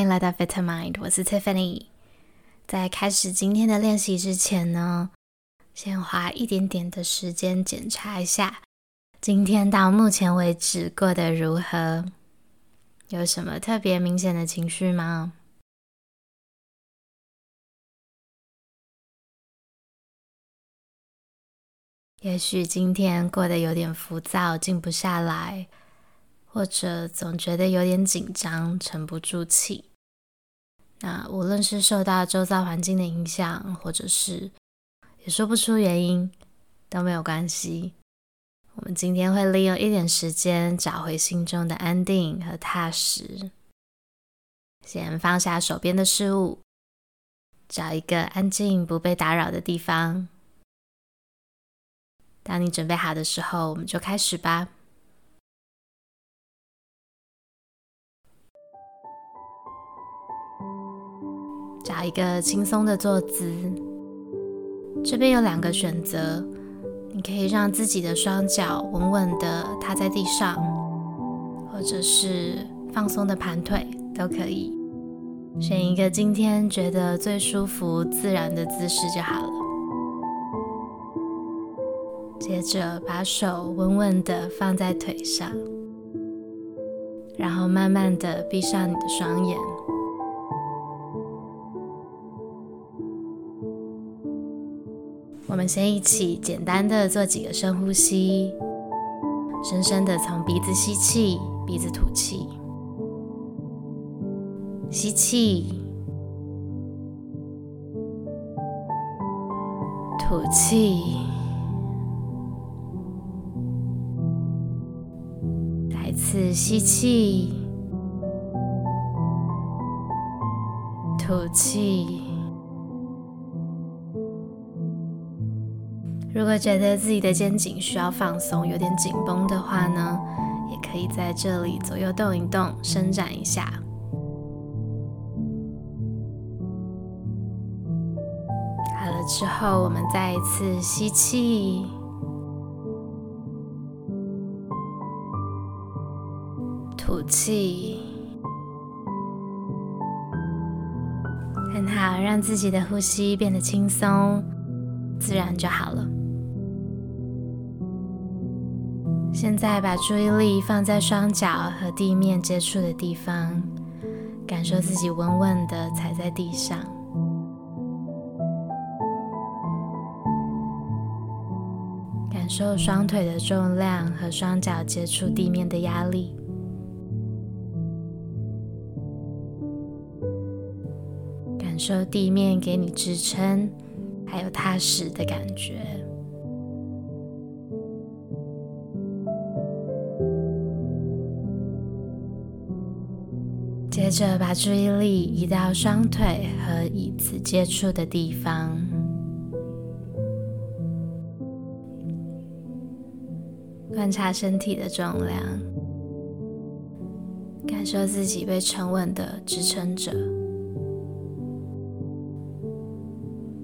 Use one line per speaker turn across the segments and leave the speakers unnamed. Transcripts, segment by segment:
迎来到 Vitamind，我是 Tiffany。在开始今天的练习之前呢，先花一点点的时间检查一下，今天到目前为止过得如何？有什么特别明显的情绪吗？也许今天过得有点浮躁，静不下来。或者总觉得有点紧张，沉不住气。那无论是受到周遭环境的影响，或者是也说不出原因，都没有关系。我们今天会利用一点时间，找回心中的安定和踏实。先放下手边的事物，找一个安静、不被打扰的地方。当你准备好的时候，我们就开始吧。找一个轻松的坐姿，这边有两个选择，你可以让自己的双脚稳稳的踏在地上，或者是放松的盘腿都可以，选一个今天觉得最舒服、自然的姿势就好了。接着把手稳稳的放在腿上，然后慢慢的闭上你的双眼。我们先一起简单的做几个深呼吸，深深的从鼻子吸气，鼻子吐气，吸气，吐气，再次吸气，吐气。如果觉得自己的肩颈需要放松，有点紧绷的话呢，也可以在这里左右动一动，伸展一下。好了之后，我们再一次吸气，吐气，很好，让自己的呼吸变得轻松、自然就好了。现在把注意力放在双脚和地面接触的地方，感受自己稳稳地踩在地上，感受双腿的重量和双脚接触地面的压力，感受地面给你支撑，还有踏实的感觉。接着把注意力移到双腿和椅子接触的地方，观察身体的重量，感受自己被沉稳的支撑着，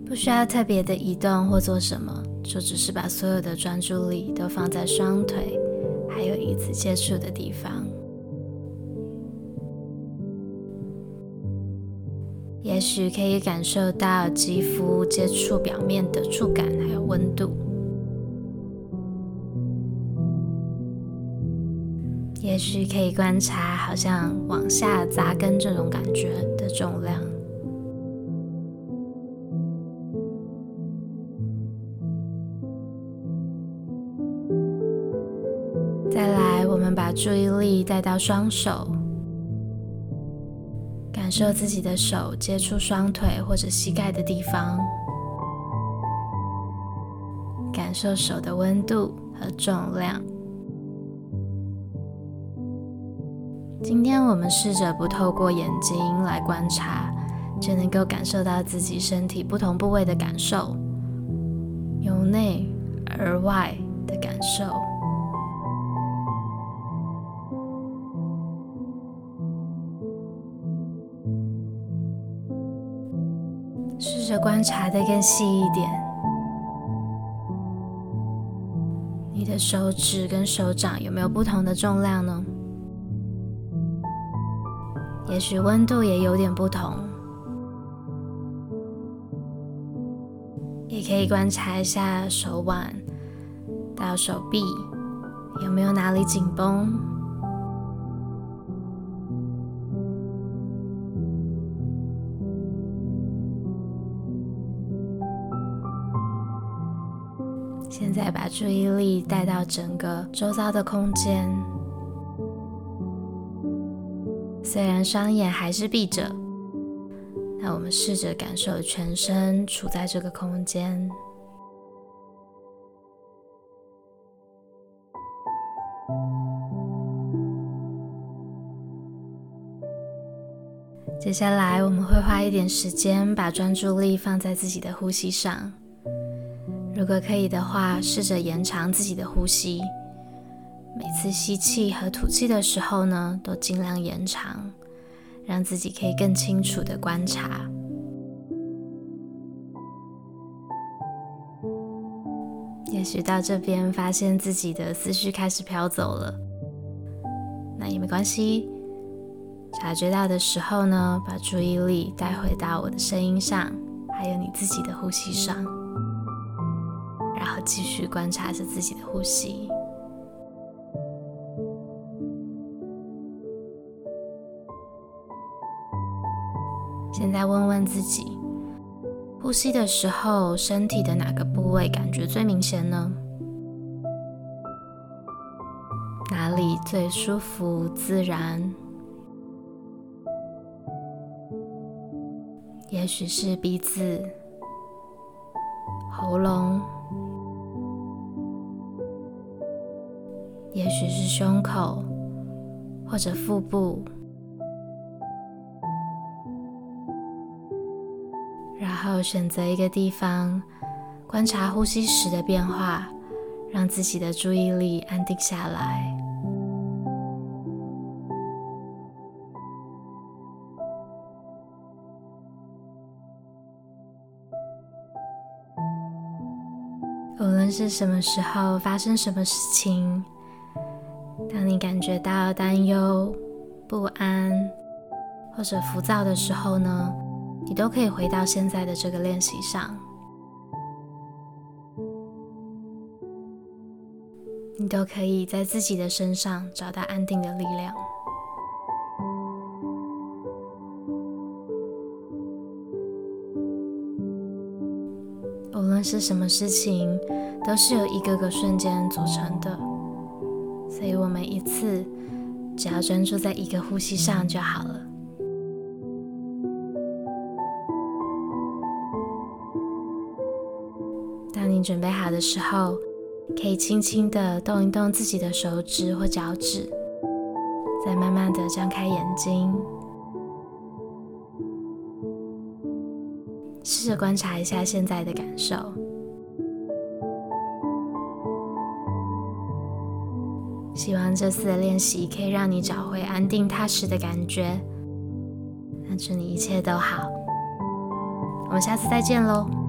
不需要特别的移动或做什么，就只是把所有的专注力都放在双腿还有椅子接触的地方。也许可以感受到肌肤接触表面的触感，还有温度。也许可以观察，好像往下扎根这种感觉的重量。再来，我们把注意力带到双手。感受自己的手接触双腿或者膝盖的地方，感受手的温度和重量。今天我们试着不透过眼睛来观察，就能够感受到自己身体不同部位的感受，由内而外的感受。试着观察得更细一点，你的手指跟手掌有没有不同的重量呢？也许温度也有点不同。也可以观察一下手腕到手臂有没有哪里紧绷。现在把注意力带到整个周遭的空间，虽然双眼还是闭着。那我们试着感受全身处在这个空间。接下来我们会花一点时间，把专注力放在自己的呼吸上。如果可以的话，试着延长自己的呼吸。每次吸气和吐气的时候呢，都尽量延长。让自己可以更清楚的观察。也许到这边发现自己的思绪开始飘走了，那也没关系。察觉到的时候呢，把注意力带回到我的声音上，还有你自己的呼吸上，然后继续观察着自己的呼吸。现在问问自己，呼吸的时候，身体的哪个部位感觉最明显呢？哪里最舒服自然？也许是鼻子、喉咙，也许是胸口或者腹部。然后选择一个地方，观察呼吸时的变化，让自己的注意力安定下来。无论是什么时候发生什么事情，当你感觉到担忧、不安或者浮躁的时候呢，你都可以回到现在的这个练习上，你都可以在自己的身上找到安定的力量。无论是什么事情，都是由一个个瞬间组成的，所以我们一次只要专注在一个呼吸上就好了。当你准备好的时候，可以轻轻的动一动自己的手指或脚趾，再慢慢的张开眼睛，试着观察一下现在的感受。希望这次的练习可以让你找回安定踏实的感觉。那祝你一切都好，我们下次再见喽。